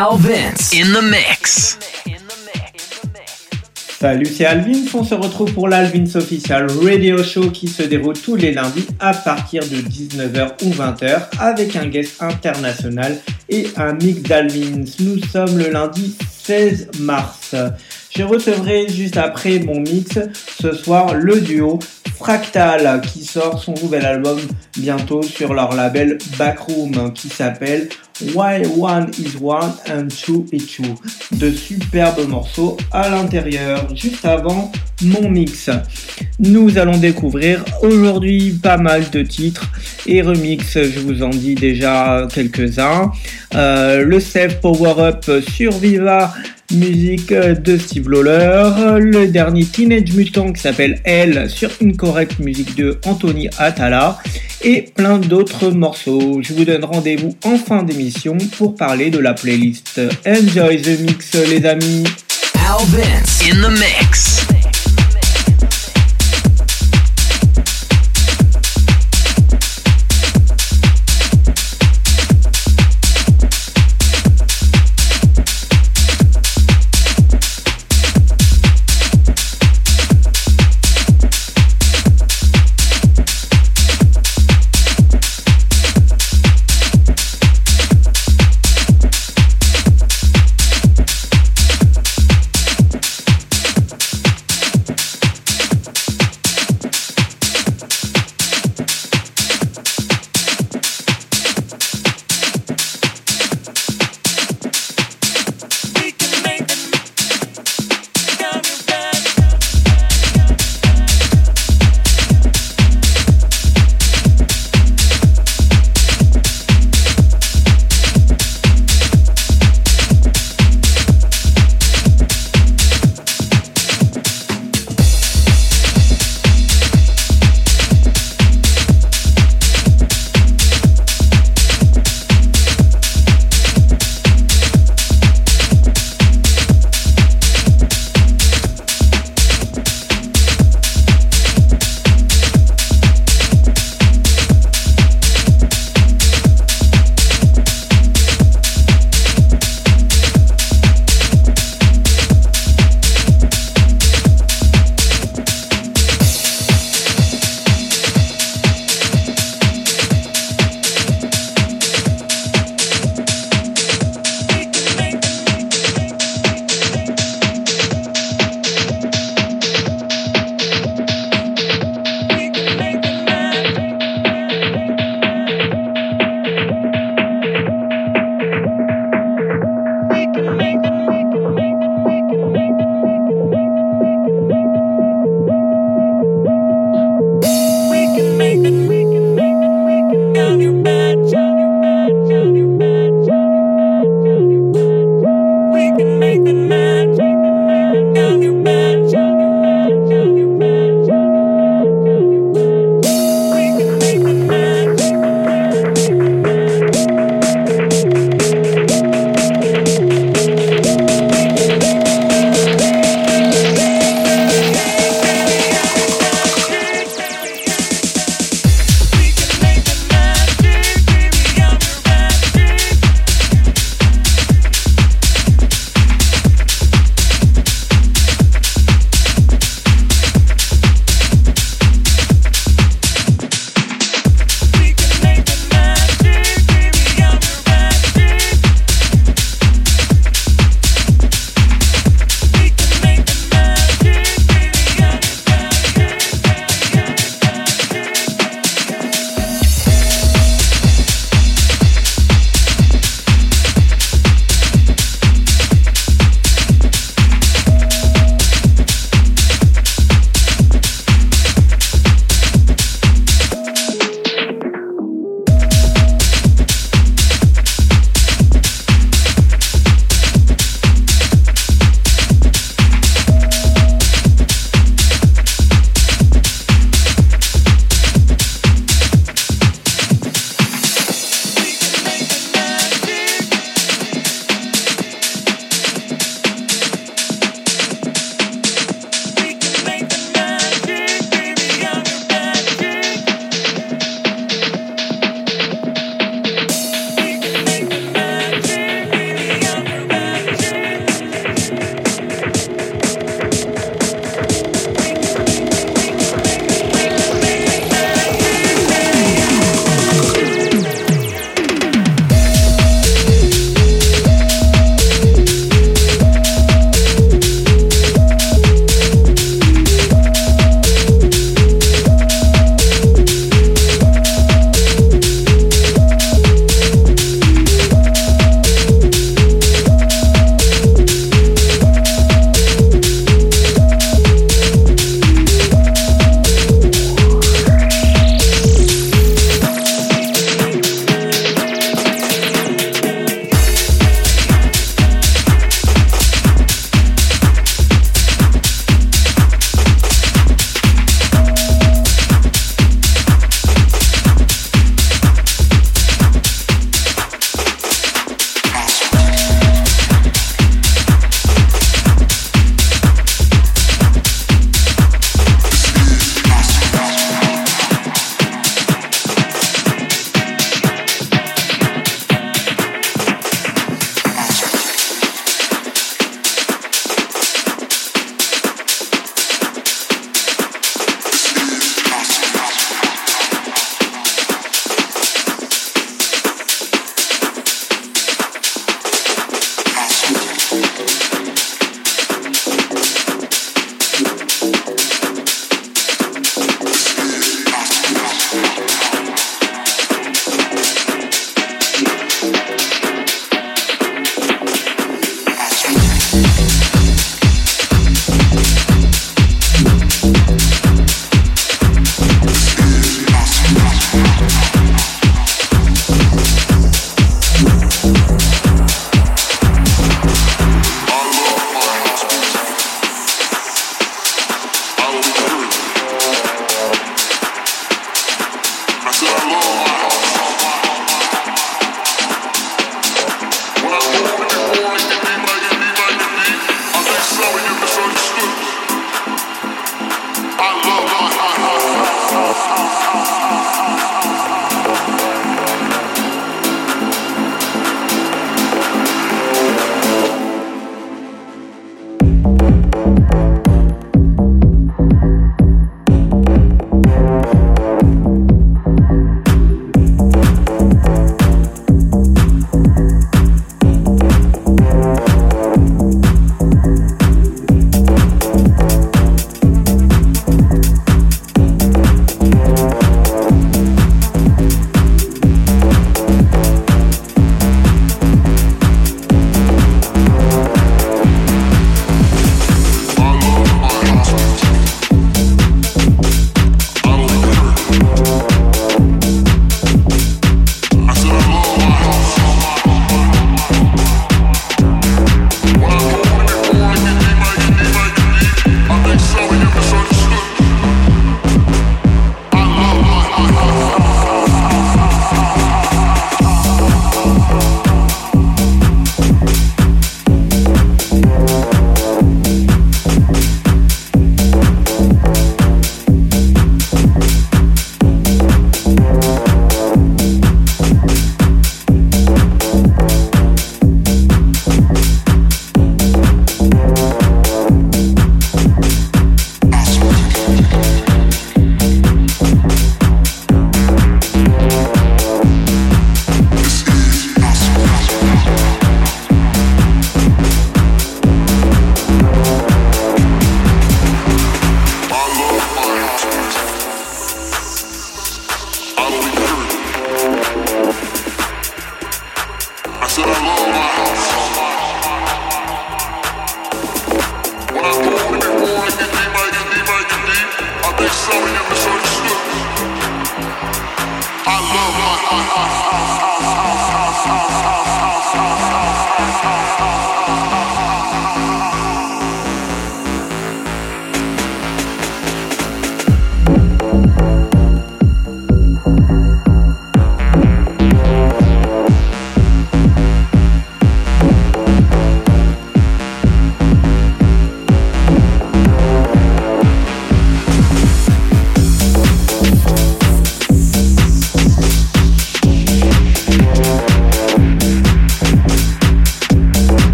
Al in the mix. Salut, c'est Alvin. On se retrouve pour l'Alvins Official Radio Show qui se déroule tous les lundis à partir de 19h ou 20h avec un guest international et un mix d'Alvins. Nous sommes le lundi 16 mars. Je recevrai juste après mon mix ce soir le duo Fractal qui sort son nouvel album bientôt sur leur label Backroom qui s'appelle Why One is One and Two is Two. De superbes morceaux à l'intérieur. Juste avant mon mix, nous allons découvrir aujourd'hui pas mal de titres et remix. Je vous en dis déjà quelques-uns. Euh, le Save Power Up sur Viva musique de Steve Lawler, le dernier Teenage Mutant qui s'appelle Elle sur Incorrect musique de Anthony Atala et plein d'autres morceaux. Je vous donne rendez-vous en fin d'émission pour parler de la playlist. Enjoy the mix les amis. Al in the mix.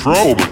control.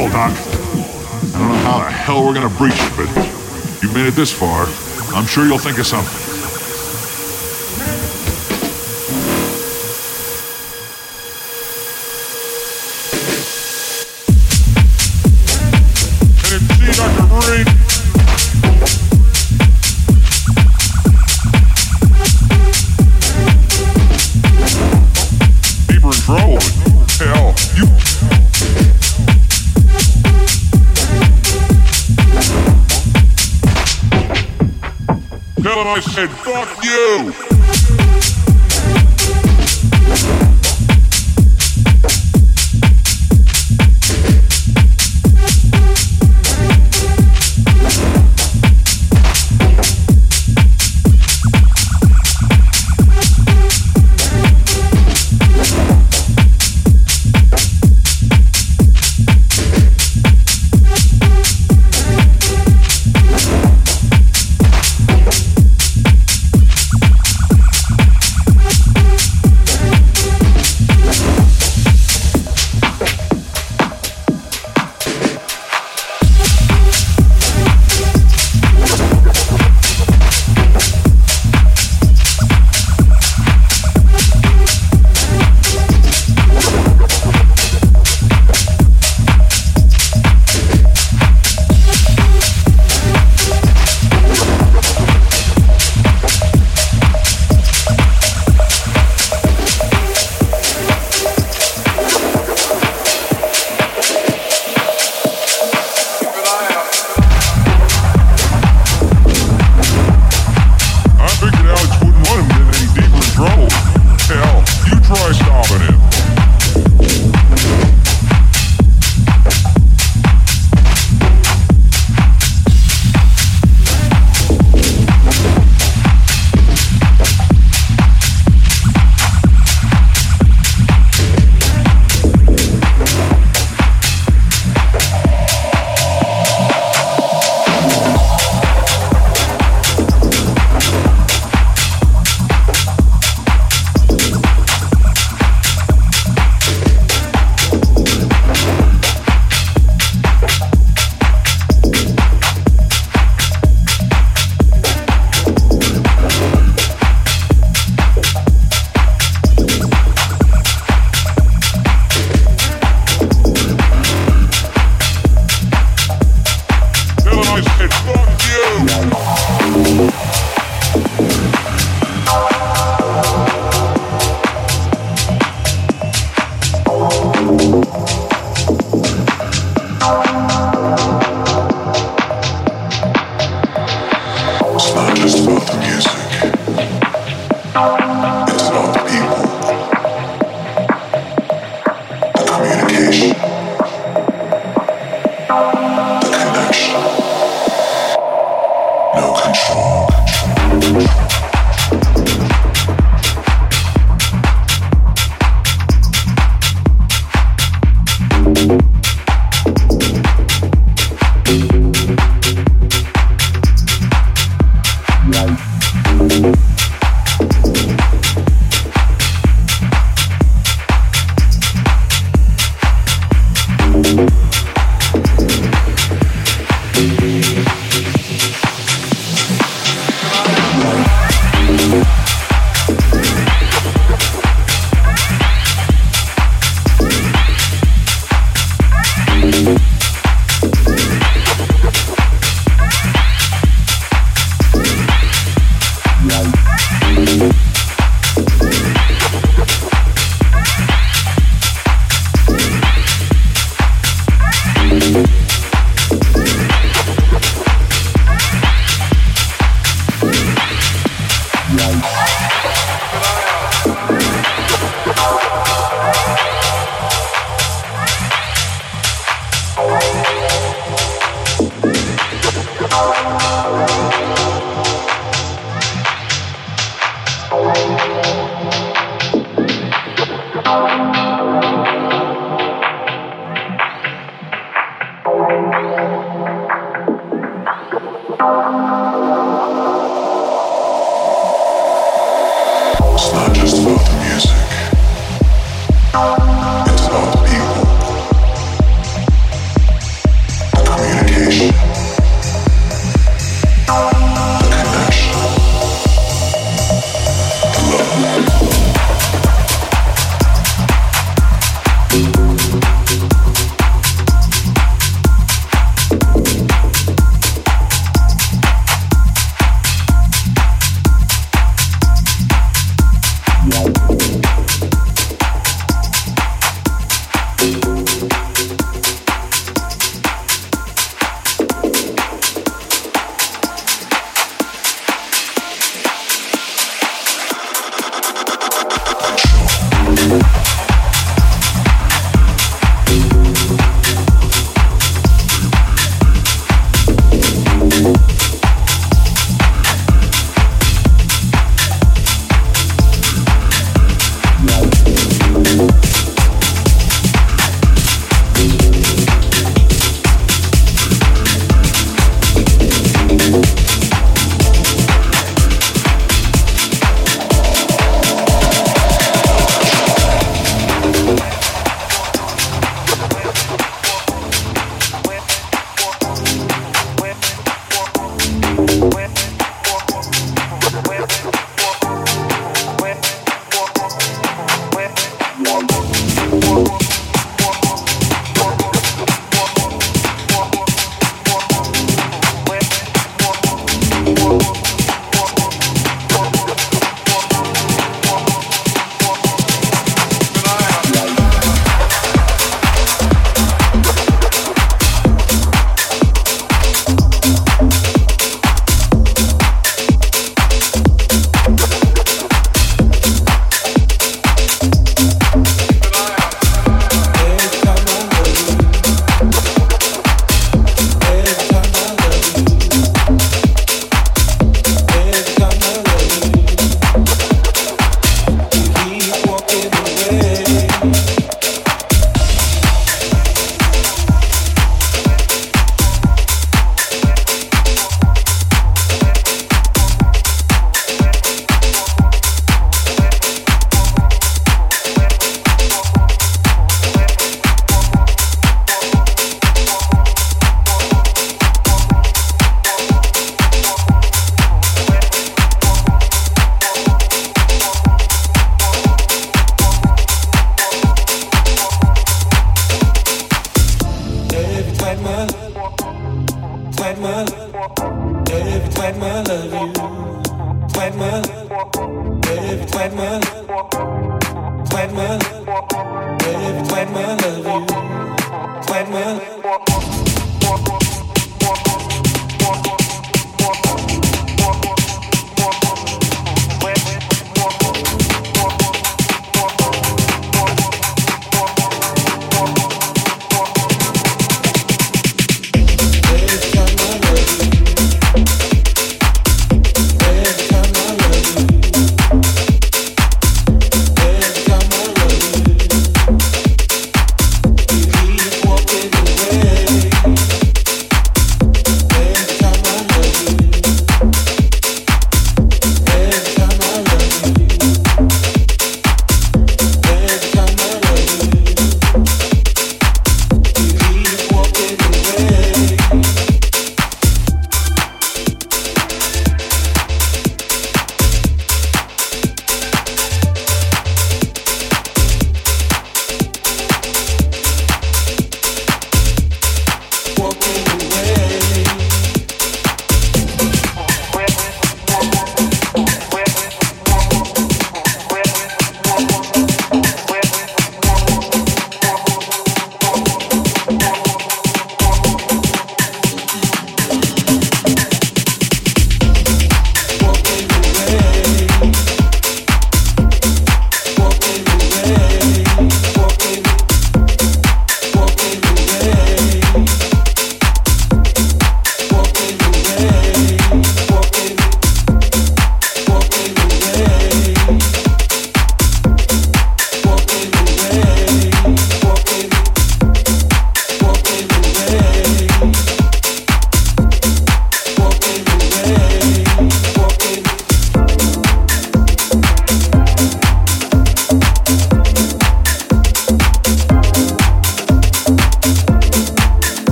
Wall, Doc. I don't know how the hell we're gonna breach it, but you made it this far. I'm sure you'll think of something. It's not just about the music.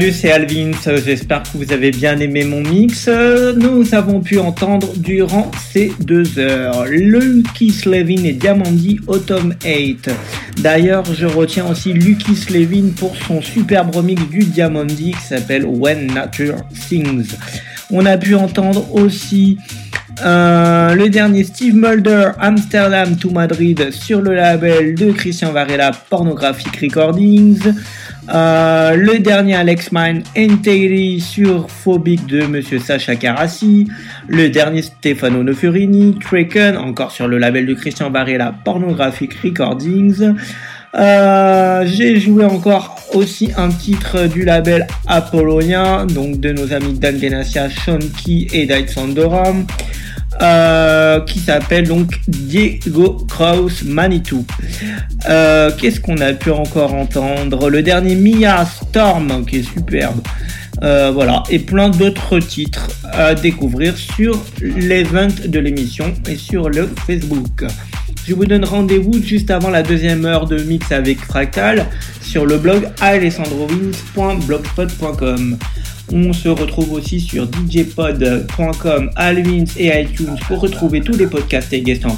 Salut, c'est Alvin. J'espère que vous avez bien aimé mon mix. Nous avons pu entendre durant ces deux heures Lucky Slevin et Diamandi Autumn 8. D'ailleurs, je retiens aussi Lucky Slevin pour son superbe remix du Diamandi qui s'appelle When Nature Sings. On a pu entendre aussi euh, le dernier Steve Mulder, Amsterdam to Madrid sur le label de Christian Varela, Pornographic Recordings. Euh, le dernier Alex Mine, sur Phobic de Monsieur Sacha Carassi. Le dernier Stefano Nofurini, Traken, encore sur le label de Christian Varela, Pornographic Recordings. Euh, j'ai joué encore aussi un titre du label Apollonia, donc de nos amis Dan Benassia, Sean et Dight Sandoram. Euh, qui s'appelle donc Diego Kraus Manitou. Euh, qu'est-ce qu'on a pu encore entendre? Le dernier Mia Storm qui est superbe. Euh, voilà, et plein d'autres titres à découvrir sur l'event de l'émission et sur le Facebook. Je vous donne rendez-vous juste avant la deuxième heure de mix avec Fractal sur le blog alessandrovins.blogspot.com. On se retrouve aussi sur djpod.com, Alvins et iTunes pour retrouver tous les podcasts et guests en.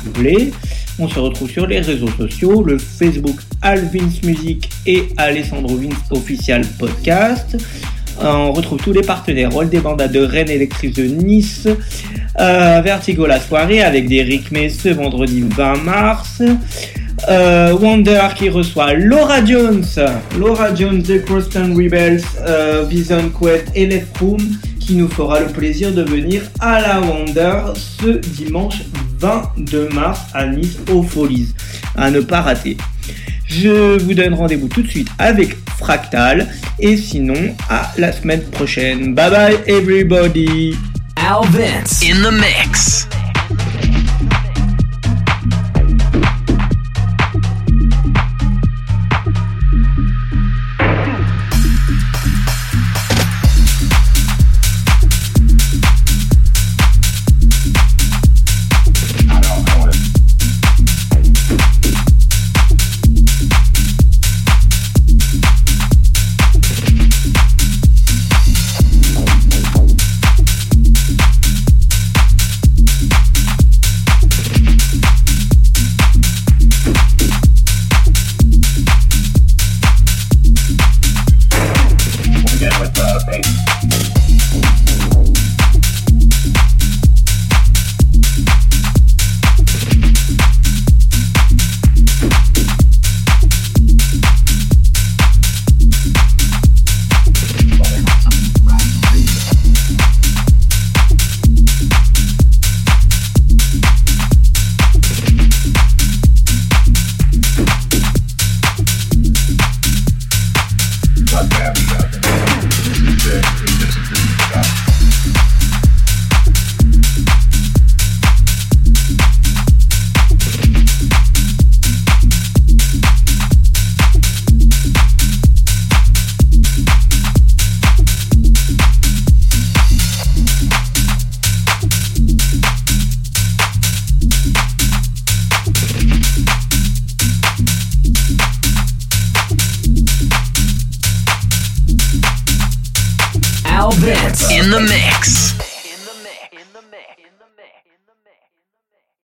On se retrouve sur les réseaux sociaux, le Facebook Alvins Music et Alessandro Vince Official Podcast. Euh, on retrouve tous les partenaires Roll des Bandas de Rennes Électrice de Nice, euh, Vertigo la soirée avec des rythmes ce vendredi 20 mars. Euh, Wonder qui reçoit Laura Jones, Laura Jones The Crosstown Rebels, euh, Bison Quest et Left Room qui nous fera le plaisir de venir à la Wonder ce dimanche 22 mars à Nice aux Folies. À ne pas rater. Je vous donne rendez-vous tout de suite avec Fractal et sinon à la semaine prochaine. Bye bye everybody. Al Vince in the mix. in the mix.